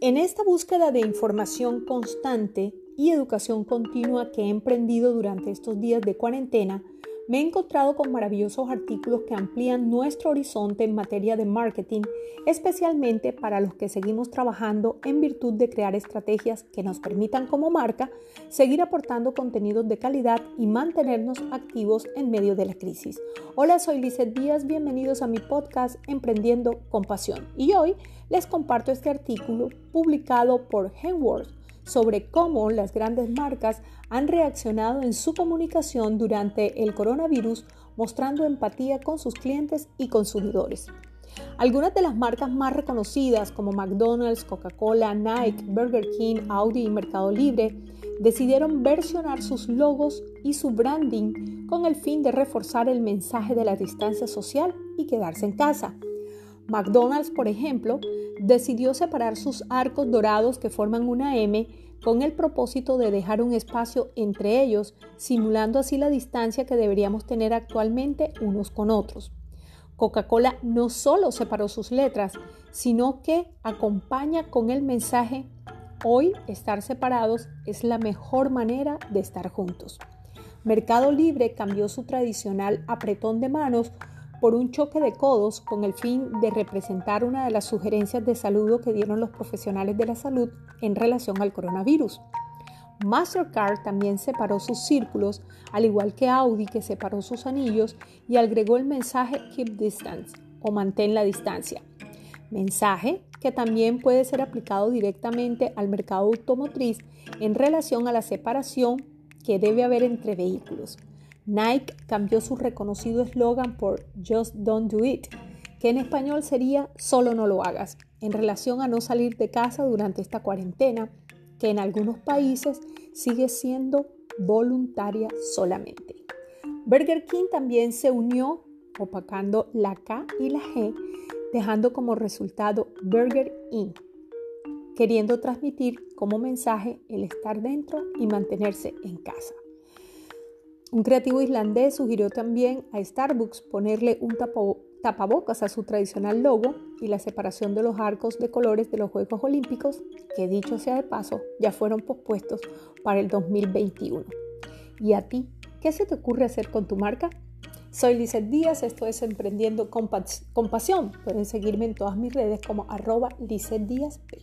En esta búsqueda de información constante y educación continua que he emprendido durante estos días de cuarentena, me he encontrado con maravillosos artículos que amplían nuestro horizonte en materia de marketing, especialmente para los que seguimos trabajando en virtud de crear estrategias que nos permitan como marca seguir aportando contenidos de calidad y mantenernos activos en medio de la crisis. Hola, soy Lizeth Díaz, bienvenidos a mi podcast Emprendiendo con Pasión y hoy les comparto este artículo publicado por Henworth sobre cómo las grandes marcas han reaccionado en su comunicación durante el coronavirus mostrando empatía con sus clientes y consumidores. Algunas de las marcas más reconocidas como McDonald's, Coca-Cola, Nike, Burger King, Audi y Mercado Libre decidieron versionar sus logos y su branding con el fin de reforzar el mensaje de la distancia social y quedarse en casa. McDonald's, por ejemplo, decidió separar sus arcos dorados que forman una M con el propósito de dejar un espacio entre ellos, simulando así la distancia que deberíamos tener actualmente unos con otros. Coca-Cola no solo separó sus letras, sino que acompaña con el mensaje Hoy estar separados es la mejor manera de estar juntos. Mercado Libre cambió su tradicional apretón de manos por un choque de codos con el fin de representar una de las sugerencias de saludo que dieron los profesionales de la salud en relación al coronavirus. Mastercard también separó sus círculos, al igual que Audi que separó sus anillos y agregó el mensaje Keep Distance o mantén la distancia. Mensaje que también puede ser aplicado directamente al mercado automotriz en relación a la separación que debe haber entre vehículos. Nike cambió su reconocido eslogan por Just Don't Do It, que en español sería Solo no lo hagas, en relación a no salir de casa durante esta cuarentena, que en algunos países sigue siendo voluntaria solamente. Burger King también se unió opacando la K y la G, dejando como resultado Burger Inn, queriendo transmitir como mensaje el estar dentro y mantenerse en casa. Un creativo islandés sugirió también a Starbucks ponerle un tapabocas a su tradicional logo y la separación de los arcos de colores de los Juegos Olímpicos, que dicho sea de paso, ya fueron pospuestos para el 2021. ¿Y a ti? ¿Qué se te ocurre hacer con tu marca? Soy Lizeth Díaz, esto es Emprendiendo con, Pasión. Pueden seguirme en todas mis redes como arroba Lizeth Díaz P.